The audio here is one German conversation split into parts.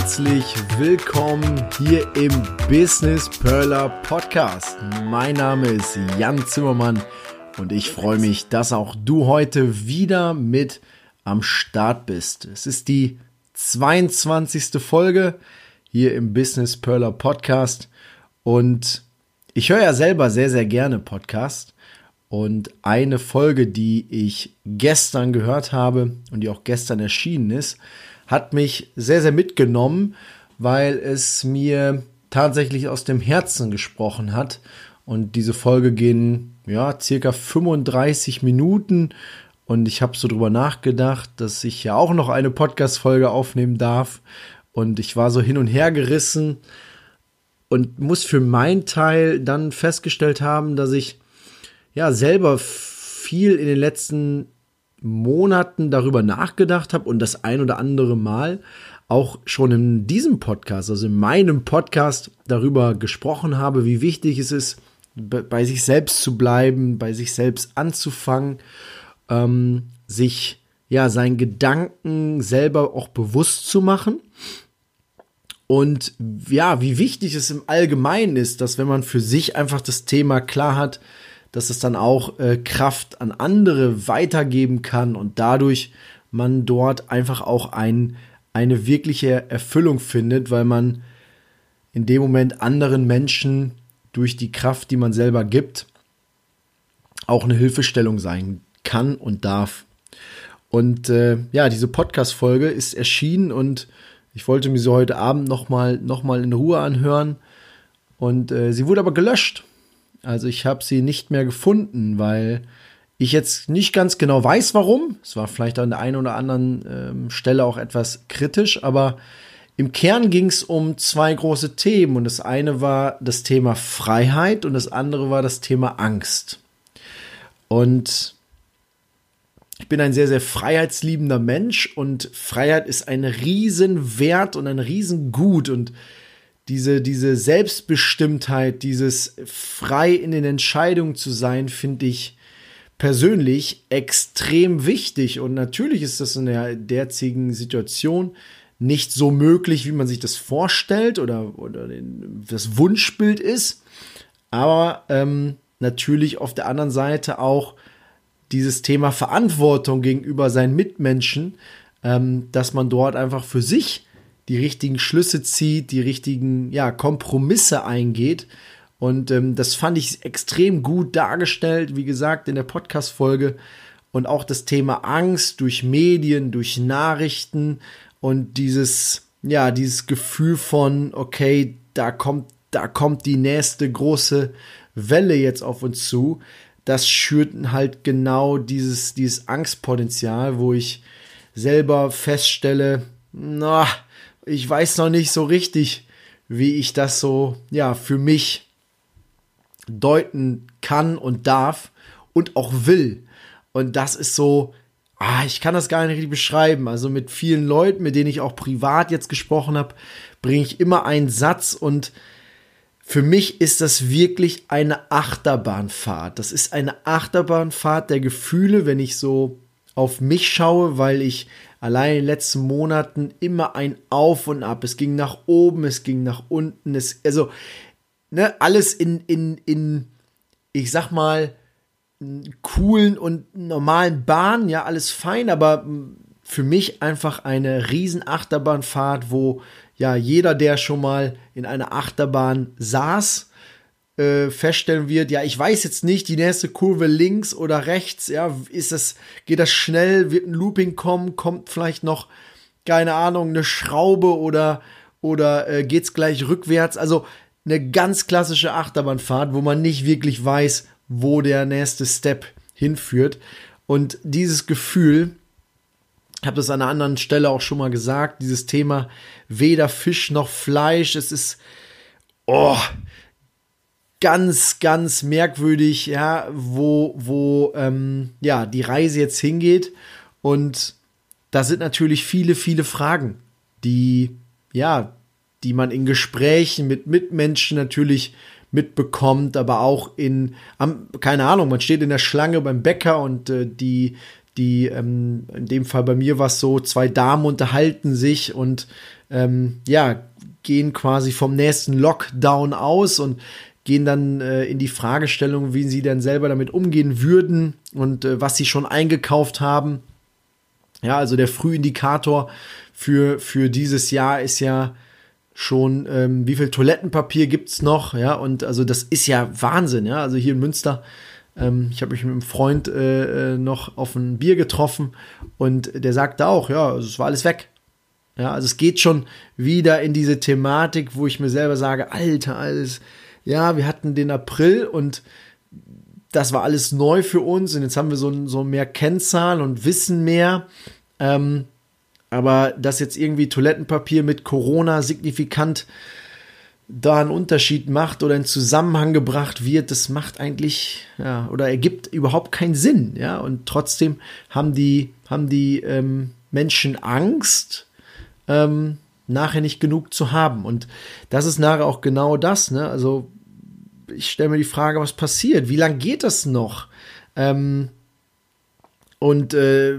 Herzlich willkommen hier im Business Perler Podcast. Mein Name ist Jan Zimmermann und ich freue mich, dass auch du heute wieder mit am Start bist. Es ist die 22. Folge hier im Business Perler Podcast und ich höre ja selber sehr, sehr gerne Podcast. Und eine Folge, die ich gestern gehört habe und die auch gestern erschienen ist, hat mich sehr, sehr mitgenommen, weil es mir tatsächlich aus dem Herzen gesprochen hat. Und diese Folge gehen ja circa 35 Minuten. Und ich habe so drüber nachgedacht, dass ich ja auch noch eine Podcast-Folge aufnehmen darf. Und ich war so hin und her gerissen und muss für meinen Teil dann festgestellt haben, dass ich ja selber viel in den letzten Monaten darüber nachgedacht habe und das ein oder andere Mal auch schon in diesem Podcast, also in meinem Podcast darüber gesprochen habe, wie wichtig es ist, bei sich selbst zu bleiben, bei sich selbst anzufangen, ähm, sich ja seinen Gedanken selber auch bewusst zu machen. Und ja, wie wichtig es im Allgemeinen ist, dass wenn man für sich einfach das Thema klar hat, dass es dann auch äh, Kraft an andere weitergeben kann und dadurch man dort einfach auch ein, eine wirkliche Erfüllung findet, weil man in dem Moment anderen Menschen durch die Kraft, die man selber gibt, auch eine Hilfestellung sein kann und darf. Und äh, ja, diese Podcast-Folge ist erschienen und ich wollte mir sie heute Abend nochmal noch mal in Ruhe anhören. Und äh, sie wurde aber gelöscht. Also ich habe sie nicht mehr gefunden, weil ich jetzt nicht ganz genau weiß, warum. Es war vielleicht an der einen oder anderen ähm, Stelle auch etwas kritisch, aber im Kern ging es um zwei große Themen. Und das eine war das Thema Freiheit und das andere war das Thema Angst. Und ich bin ein sehr, sehr freiheitsliebender Mensch und Freiheit ist ein Riesenwert und ein Riesengut. Und diese, diese Selbstbestimmtheit, dieses frei in den Entscheidungen zu sein, finde ich persönlich extrem wichtig. Und natürlich ist das in der derzigen Situation nicht so möglich, wie man sich das vorstellt oder, oder das Wunschbild ist. Aber ähm, natürlich auf der anderen Seite auch dieses Thema Verantwortung gegenüber seinen Mitmenschen, ähm, dass man dort einfach für sich die richtigen Schlüsse zieht, die richtigen ja, Kompromisse eingeht. Und ähm, das fand ich extrem gut dargestellt, wie gesagt, in der Podcast-Folge. Und auch das Thema Angst durch Medien, durch Nachrichten und dieses, ja, dieses Gefühl von, okay, da kommt, da kommt die nächste große Welle jetzt auf uns zu. Das schürt halt genau dieses, dieses Angstpotenzial, wo ich selber feststelle, na, ich weiß noch nicht so richtig, wie ich das so, ja, für mich deuten kann und darf und auch will. Und das ist so, ah, ich kann das gar nicht richtig beschreiben. Also mit vielen Leuten, mit denen ich auch privat jetzt gesprochen habe, bringe ich immer einen Satz und für mich ist das wirklich eine Achterbahnfahrt. Das ist eine Achterbahnfahrt der Gefühle, wenn ich so auf mich schaue, weil ich allein in den letzten Monaten immer ein Auf und Ab. Es ging nach oben, es ging nach unten. Es, also, ne, alles in, in, in, ich sag mal, coolen und normalen Bahnen, ja, alles fein, aber für mich einfach eine riesen Achterbahnfahrt, wo ja jeder, der schon mal in einer Achterbahn saß, äh, feststellen wird, ja, ich weiß jetzt nicht, die nächste Kurve links oder rechts, ja, ist das, geht das schnell, wird ein Looping kommen, kommt vielleicht noch, keine Ahnung, eine Schraube oder, oder äh, geht's gleich rückwärts, also eine ganz klassische Achterbahnfahrt, wo man nicht wirklich weiß, wo der nächste Step hinführt. Und dieses Gefühl, ich habe das an einer anderen Stelle auch schon mal gesagt, dieses Thema weder Fisch noch Fleisch, es ist, oh, ganz, ganz merkwürdig, ja, wo, wo ähm, ja, die Reise jetzt hingeht. Und da sind natürlich viele, viele Fragen, die, ja, die man in Gesprächen mit Mitmenschen natürlich mitbekommt, aber auch in, keine Ahnung, man steht in der Schlange beim Bäcker und äh, die, die, ähm, in dem Fall bei mir war es so, zwei Damen unterhalten sich und ähm, ja, gehen quasi vom nächsten Lockdown aus und gehen dann äh, in die Fragestellung, wie sie denn selber damit umgehen würden und äh, was sie schon eingekauft haben. Ja, also der Frühindikator für, für dieses Jahr ist ja schon, ähm, wie viel Toilettenpapier gibt's noch, ja, und also das ist ja Wahnsinn, ja, also hier in Münster, ähm, ich habe mich mit einem Freund äh, äh, noch auf ein Bier getroffen und der sagte auch, ja, also es war alles weg. Ja, also es geht schon wieder in diese Thematik, wo ich mir selber sage, Alter, alles, ja, wir hatten den April und das war alles neu für uns und jetzt haben wir so, so mehr Kennzahlen und wissen mehr. Ähm, aber dass jetzt irgendwie Toilettenpapier mit Corona signifikant da einen Unterschied macht oder in Zusammenhang gebracht wird, das macht eigentlich, ja, oder ergibt überhaupt keinen Sinn, ja. Und trotzdem haben die, haben die ähm, Menschen Angst, ähm, nachher nicht genug zu haben. Und das ist nachher auch genau das, ne? Also ich stelle mir die Frage, was passiert? Wie lange geht das noch? Ähm, und äh,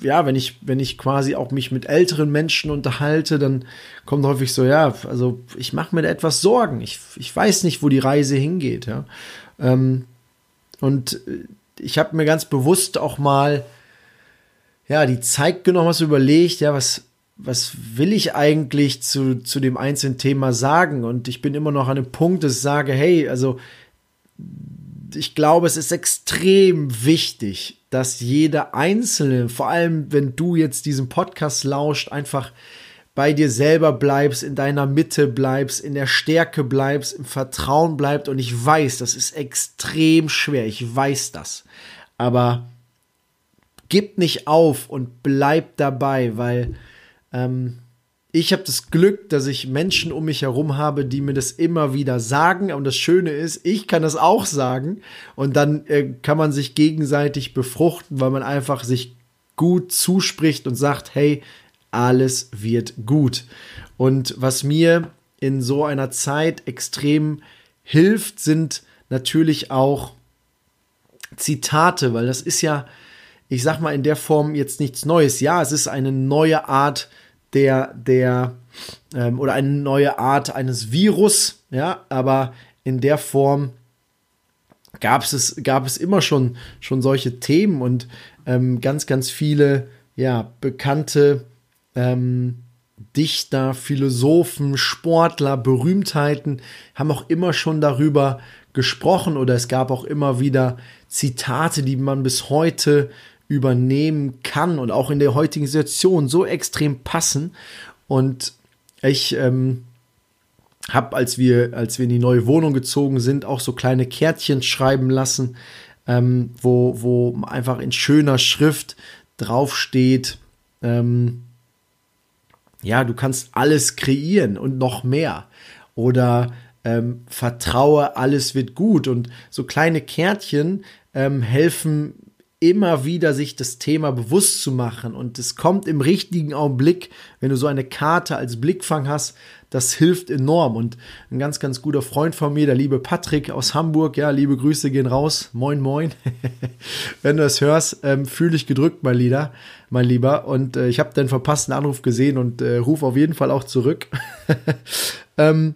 ja, wenn ich, wenn ich quasi auch mich mit älteren Menschen unterhalte, dann kommt häufig so, ja, also ich mache mir da etwas Sorgen. Ich, ich weiß nicht, wo die Reise hingeht, ja. Ähm, und äh, ich habe mir ganz bewusst auch mal, ja, die Zeit genommen, was überlegt, ja, was, was will ich eigentlich zu, zu dem einzelnen Thema sagen? Und ich bin immer noch an dem Punkt, dass ich sage, hey, also ich glaube, es ist extrem wichtig, dass jeder Einzelne, vor allem wenn du jetzt diesen Podcast lauscht, einfach bei dir selber bleibst, in deiner Mitte bleibst, in der Stärke bleibst, im Vertrauen bleibst. Und ich weiß, das ist extrem schwer. Ich weiß das. Aber gib nicht auf und bleib dabei, weil ähm, ich habe das Glück, dass ich Menschen um mich herum habe, die mir das immer wieder sagen. Und das Schöne ist, ich kann das auch sagen. Und dann äh, kann man sich gegenseitig befruchten, weil man einfach sich gut zuspricht und sagt, hey, alles wird gut. Und was mir in so einer Zeit extrem hilft, sind natürlich auch Zitate, weil das ist ja, ich sag mal in der Form jetzt nichts Neues. Ja, es ist eine neue Art der, der, ähm, oder eine neue Art eines Virus, ja, aber in der Form gab es, gab es immer schon, schon solche Themen und ähm, ganz, ganz viele, ja, bekannte ähm, Dichter, Philosophen, Sportler, Berühmtheiten haben auch immer schon darüber gesprochen oder es gab auch immer wieder Zitate, die man bis heute übernehmen kann und auch in der heutigen Situation so extrem passen. Und ich ähm, habe, als wir, als wir in die neue Wohnung gezogen sind, auch so kleine Kärtchen schreiben lassen, ähm, wo, wo einfach in schöner Schrift draufsteht, ähm, ja, du kannst alles kreieren und noch mehr. Oder ähm, vertraue, alles wird gut. Und so kleine Kärtchen ähm, helfen immer wieder sich das Thema bewusst zu machen. Und es kommt im richtigen Augenblick, wenn du so eine Karte als Blickfang hast, das hilft enorm. Und ein ganz, ganz guter Freund von mir, der liebe Patrick aus Hamburg, ja, liebe Grüße gehen raus, moin, moin, wenn du das hörst, ähm, fühl dich gedrückt, mein Lieber, mein Lieber. Und äh, ich habe den verpassten Anruf gesehen und äh, ruf auf jeden Fall auch zurück. ähm,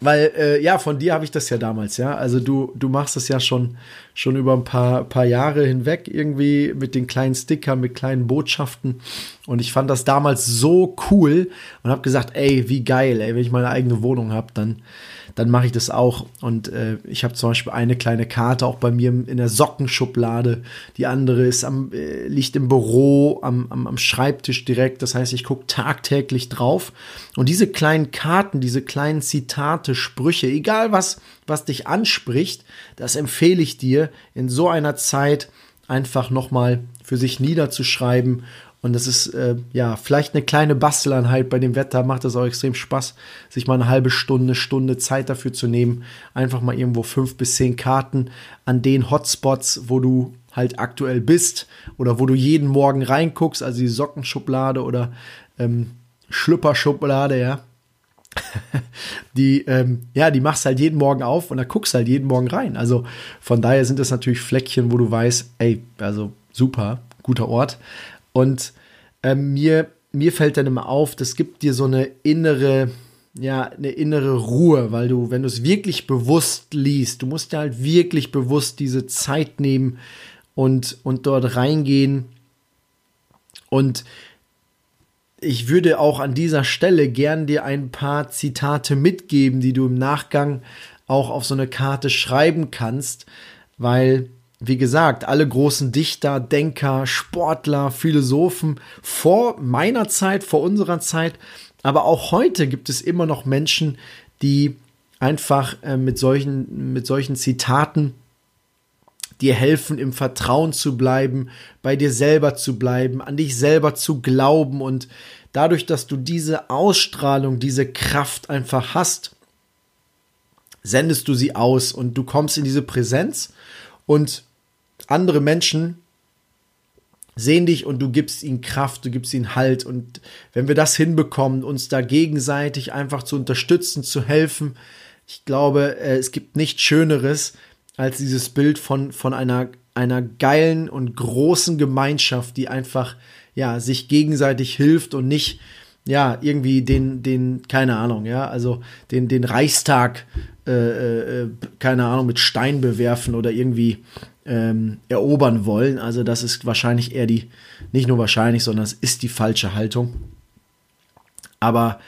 weil, äh, ja, von dir habe ich das ja damals, ja. Also du, du machst es ja schon, schon über ein paar, paar Jahre hinweg irgendwie mit den kleinen Stickern, mit kleinen Botschaften. Und ich fand das damals so cool und habe gesagt, ey, wie geil, ey, wenn ich meine eigene Wohnung habe, dann, dann mache ich das auch. Und äh, ich habe zum Beispiel eine kleine Karte auch bei mir in der Sockenschublade. Die andere ist am, äh, liegt im Büro, am, am, am Schreibtisch direkt. Das heißt, ich gucke tagtäglich drauf. Und diese kleinen Karten, diese kleinen Zitate, Sprüche, egal was, was dich anspricht, das empfehle ich dir in so einer Zeit einfach nochmal für sich niederzuschreiben Und das ist äh, ja vielleicht eine kleine Basteleinheit. Bei dem Wetter macht es auch extrem Spaß, sich mal eine halbe Stunde, Stunde Zeit dafür zu nehmen. Einfach mal irgendwo fünf bis zehn Karten an den Hotspots, wo du halt aktuell bist oder wo du jeden Morgen reinguckst, also die Sockenschublade oder ähm, Schlüpperschublade, ja. die, ähm, ja, die machst halt jeden Morgen auf und da guckst halt jeden Morgen rein. Also von daher sind das natürlich Fleckchen, wo du weißt, ey, also super, guter Ort. Und ähm, mir, mir fällt dann immer auf, das gibt dir so eine innere, ja, eine innere Ruhe, weil du, wenn du es wirklich bewusst liest, du musst ja halt wirklich bewusst diese Zeit nehmen und, und dort reingehen. Und ich würde auch an dieser Stelle gern dir ein paar Zitate mitgeben, die du im Nachgang auch auf so eine Karte schreiben kannst, weil wie gesagt, alle großen Dichter, Denker, Sportler, Philosophen vor meiner Zeit, vor unserer Zeit, aber auch heute gibt es immer noch Menschen, die einfach äh, mit solchen, mit solchen Zitaten dir helfen, im Vertrauen zu bleiben, bei dir selber zu bleiben, an dich selber zu glauben. Und dadurch, dass du diese Ausstrahlung, diese Kraft einfach hast, sendest du sie aus und du kommst in diese Präsenz. Und andere Menschen sehen dich und du gibst ihnen Kraft, du gibst ihnen Halt. Und wenn wir das hinbekommen, uns da gegenseitig einfach zu unterstützen, zu helfen, ich glaube, äh, es gibt nichts Schöneres als dieses Bild von, von einer, einer geilen und großen Gemeinschaft, die einfach, ja, sich gegenseitig hilft und nicht, ja, irgendwie den, den, keine Ahnung, ja, also den, den Reichstag, äh, äh, äh keine Ahnung, mit Stein bewerfen oder irgendwie ähm, erobern wollen. Also das ist wahrscheinlich eher die, nicht nur wahrscheinlich, sondern es ist die falsche Haltung. Aber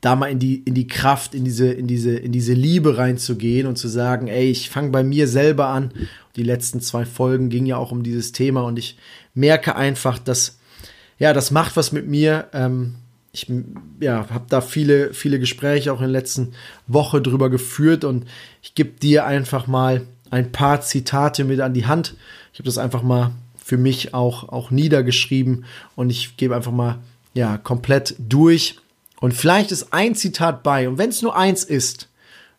da mal in die, in die Kraft, in diese, in diese, in diese Liebe reinzugehen und zu sagen, ey, ich fange bei mir selber an. Die letzten zwei Folgen gingen ja auch um dieses Thema und ich merke einfach, dass, ja, das macht was mit mir. Ähm, ich ja, habe da viele, viele Gespräche auch in der letzten Woche drüber geführt und ich gebe dir einfach mal ein paar Zitate mit an die Hand. Ich habe das einfach mal für mich auch, auch niedergeschrieben und ich gebe einfach mal ja komplett durch. Und vielleicht ist ein Zitat bei und wenn es nur eins ist,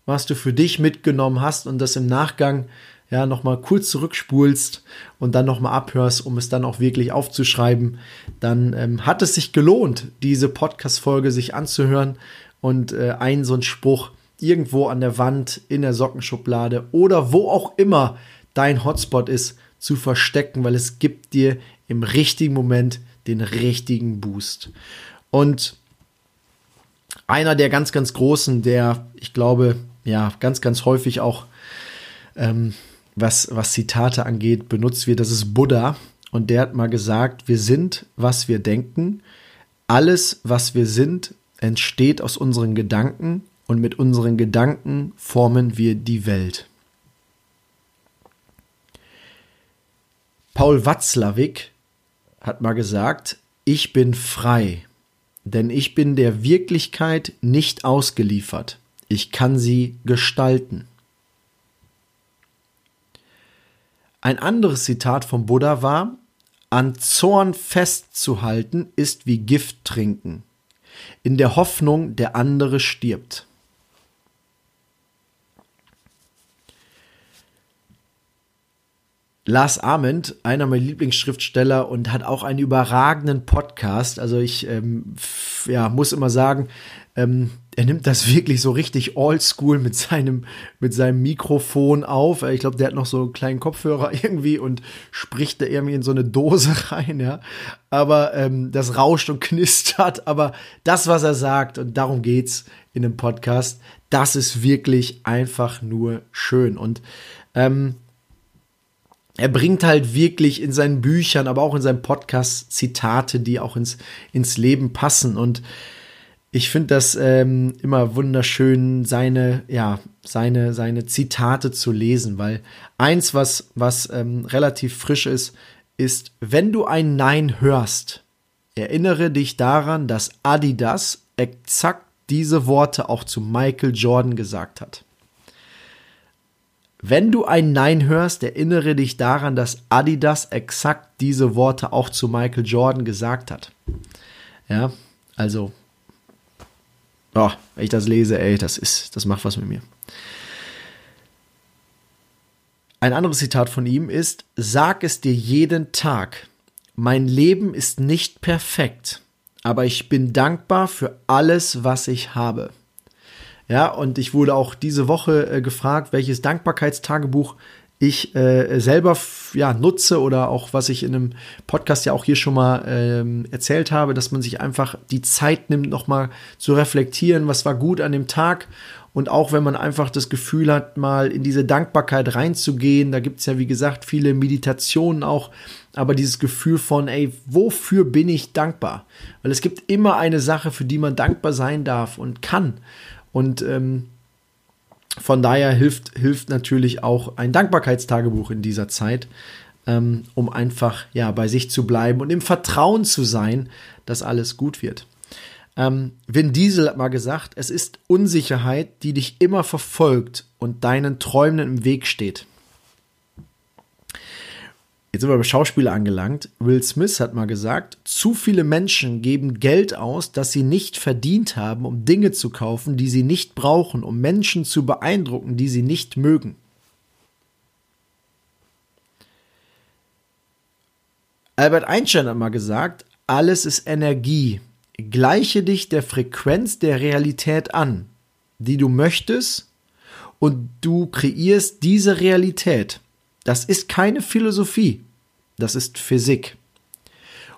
was du für dich mitgenommen hast und das im Nachgang ja nochmal kurz zurückspulst und dann nochmal abhörst, um es dann auch wirklich aufzuschreiben, dann ähm, hat es sich gelohnt, diese Podcast-Folge sich anzuhören und äh, ein so ein Spruch irgendwo an der Wand, in der Sockenschublade oder wo auch immer dein Hotspot ist, zu verstecken, weil es gibt dir im richtigen Moment den richtigen Boost. Und einer der ganz, ganz großen, der ich glaube, ja, ganz, ganz häufig auch, ähm, was, was Zitate angeht, benutzt wird, das ist Buddha. Und der hat mal gesagt, wir sind, was wir denken. Alles, was wir sind, entsteht aus unseren Gedanken und mit unseren Gedanken formen wir die Welt. Paul Watzlawick hat mal gesagt, ich bin frei, denn ich bin der Wirklichkeit nicht ausgeliefert. Ich kann sie gestalten. Ein anderes Zitat vom Buddha war, an Zorn festzuhalten ist wie Gift trinken, in der Hoffnung, der andere stirbt. Lars Ament, einer meiner Lieblingsschriftsteller und hat auch einen überragenden Podcast. Also ich ähm, ja, muss immer sagen, ähm, er nimmt das wirklich so richtig oldschool mit seinem, mit seinem Mikrofon auf. Ich glaube, der hat noch so einen kleinen Kopfhörer irgendwie und spricht da irgendwie in so eine Dose rein, ja. Aber ähm, das rauscht und knistert. Aber das, was er sagt, und darum geht's in dem Podcast, das ist wirklich einfach nur schön. Und ähm, er bringt halt wirklich in seinen Büchern, aber auch in seinem Podcast Zitate, die auch ins, ins Leben passen. Und ich finde das ähm, immer wunderschön, seine, ja, seine, seine Zitate zu lesen, weil eins, was, was ähm, relativ frisch ist, ist, wenn du ein Nein hörst, erinnere dich daran, dass Adidas exakt diese Worte auch zu Michael Jordan gesagt hat. Wenn du ein Nein hörst, erinnere dich daran, dass Adidas exakt diese Worte auch zu Michael Jordan gesagt hat. Ja, also, oh, wenn ich das lese, ey, das ist, das macht was mit mir. Ein anderes Zitat von ihm ist, sag es dir jeden Tag. Mein Leben ist nicht perfekt, aber ich bin dankbar für alles, was ich habe. Ja, und ich wurde auch diese Woche äh, gefragt, welches Dankbarkeitstagebuch ich äh, selber ja, nutze oder auch was ich in einem Podcast ja auch hier schon mal ähm, erzählt habe, dass man sich einfach die Zeit nimmt, nochmal zu reflektieren, was war gut an dem Tag und auch wenn man einfach das Gefühl hat, mal in diese Dankbarkeit reinzugehen, da gibt es ja wie gesagt viele Meditationen auch, aber dieses Gefühl von, ey, wofür bin ich dankbar? Weil es gibt immer eine Sache, für die man dankbar sein darf und kann. Und ähm, von daher hilft, hilft natürlich auch ein Dankbarkeitstagebuch in dieser Zeit, ähm, um einfach ja bei sich zu bleiben und im Vertrauen zu sein, dass alles gut wird. Ähm, Vin Diesel hat mal gesagt, es ist Unsicherheit, die dich immer verfolgt und deinen Träumen im Weg steht. Jetzt sind wir beim Schauspieler angelangt. Will Smith hat mal gesagt, zu viele Menschen geben Geld aus, das sie nicht verdient haben, um Dinge zu kaufen, die sie nicht brauchen, um Menschen zu beeindrucken, die sie nicht mögen. Albert Einstein hat mal gesagt, alles ist Energie. Gleiche dich der Frequenz der Realität an, die du möchtest, und du kreierst diese Realität. Das ist keine Philosophie. Das ist Physik.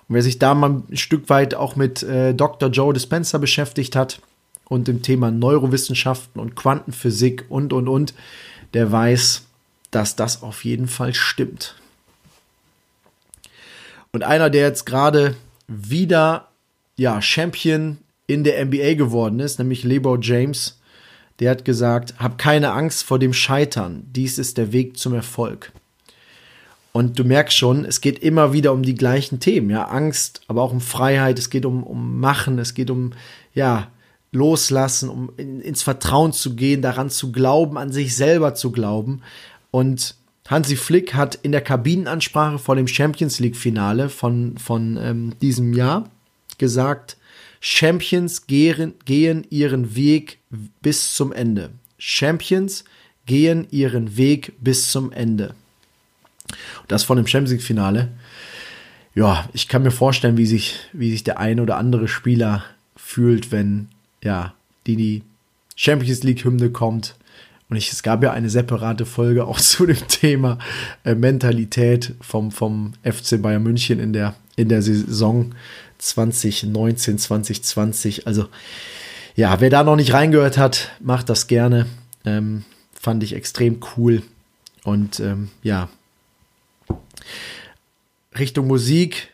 Und wer sich da mal ein Stück weit auch mit äh, Dr. Joe Dispenza beschäftigt hat und dem Thema Neurowissenschaften und Quantenphysik und, und, und, der weiß, dass das auf jeden Fall stimmt. Und einer, der jetzt gerade wieder ja, Champion in der NBA geworden ist, nämlich Lebo James, der hat gesagt, hab keine Angst vor dem Scheitern, dies ist der Weg zum Erfolg. Und du merkst schon, es geht immer wieder um die gleichen Themen, ja, Angst, aber auch um Freiheit, es geht um, um Machen, es geht um, ja, Loslassen, um in, ins Vertrauen zu gehen, daran zu glauben, an sich selber zu glauben. Und Hansi Flick hat in der Kabinenansprache vor dem Champions League-Finale von, von ähm, diesem Jahr gesagt, Champions gehen, gehen ihren Weg bis zum Ende. Champions gehen ihren Weg bis zum Ende. Das von dem Champions League Finale. Ja, ich kann mir vorstellen, wie sich, wie sich der ein oder andere Spieler fühlt, wenn ja, die, die Champions League Hymne kommt. Und ich, es gab ja eine separate Folge auch zu dem Thema äh, Mentalität vom, vom FC Bayern München in der, in der Saison 2019, 2020. Also, ja, wer da noch nicht reingehört hat, macht das gerne. Ähm, fand ich extrem cool. Und ähm, ja, Richtung Musik.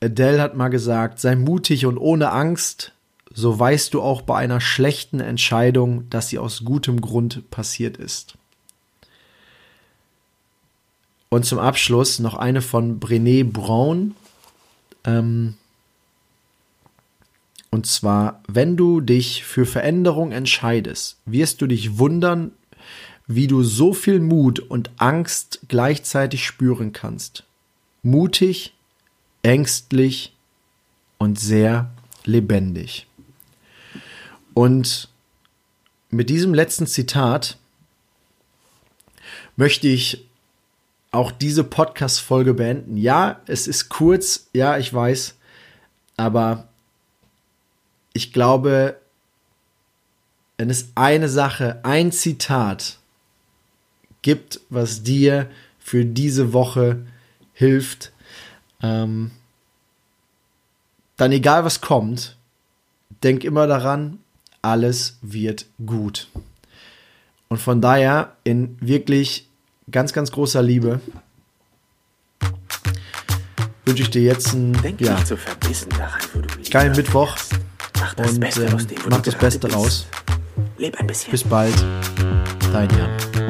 Adele hat mal gesagt, sei mutig und ohne Angst, so weißt du auch bei einer schlechten Entscheidung, dass sie aus gutem Grund passiert ist. Und zum Abschluss noch eine von Brené Brown. Ähm, und zwar, wenn du dich für Veränderung entscheidest, wirst du dich wundern, wie du so viel Mut und Angst gleichzeitig spüren kannst. Mutig, ängstlich und sehr lebendig. Und mit diesem letzten Zitat möchte ich auch diese Podcast-Folge beenden. Ja, es ist kurz, ja, ich weiß, aber ich glaube, wenn es eine Sache, ein Zitat gibt, was dir für diese Woche hilft, ähm, dann egal was kommt, denk immer daran, alles wird gut. Und von daher in wirklich ganz, ganz großer Liebe wünsche ich dir jetzt einen Denk ja, so verbissen daran, wo du geilen Mittwoch. Mach das und Beste ähm, aus dem, wo mach das Beste raus. Leb ein bisschen. Bis bald, dein Jan.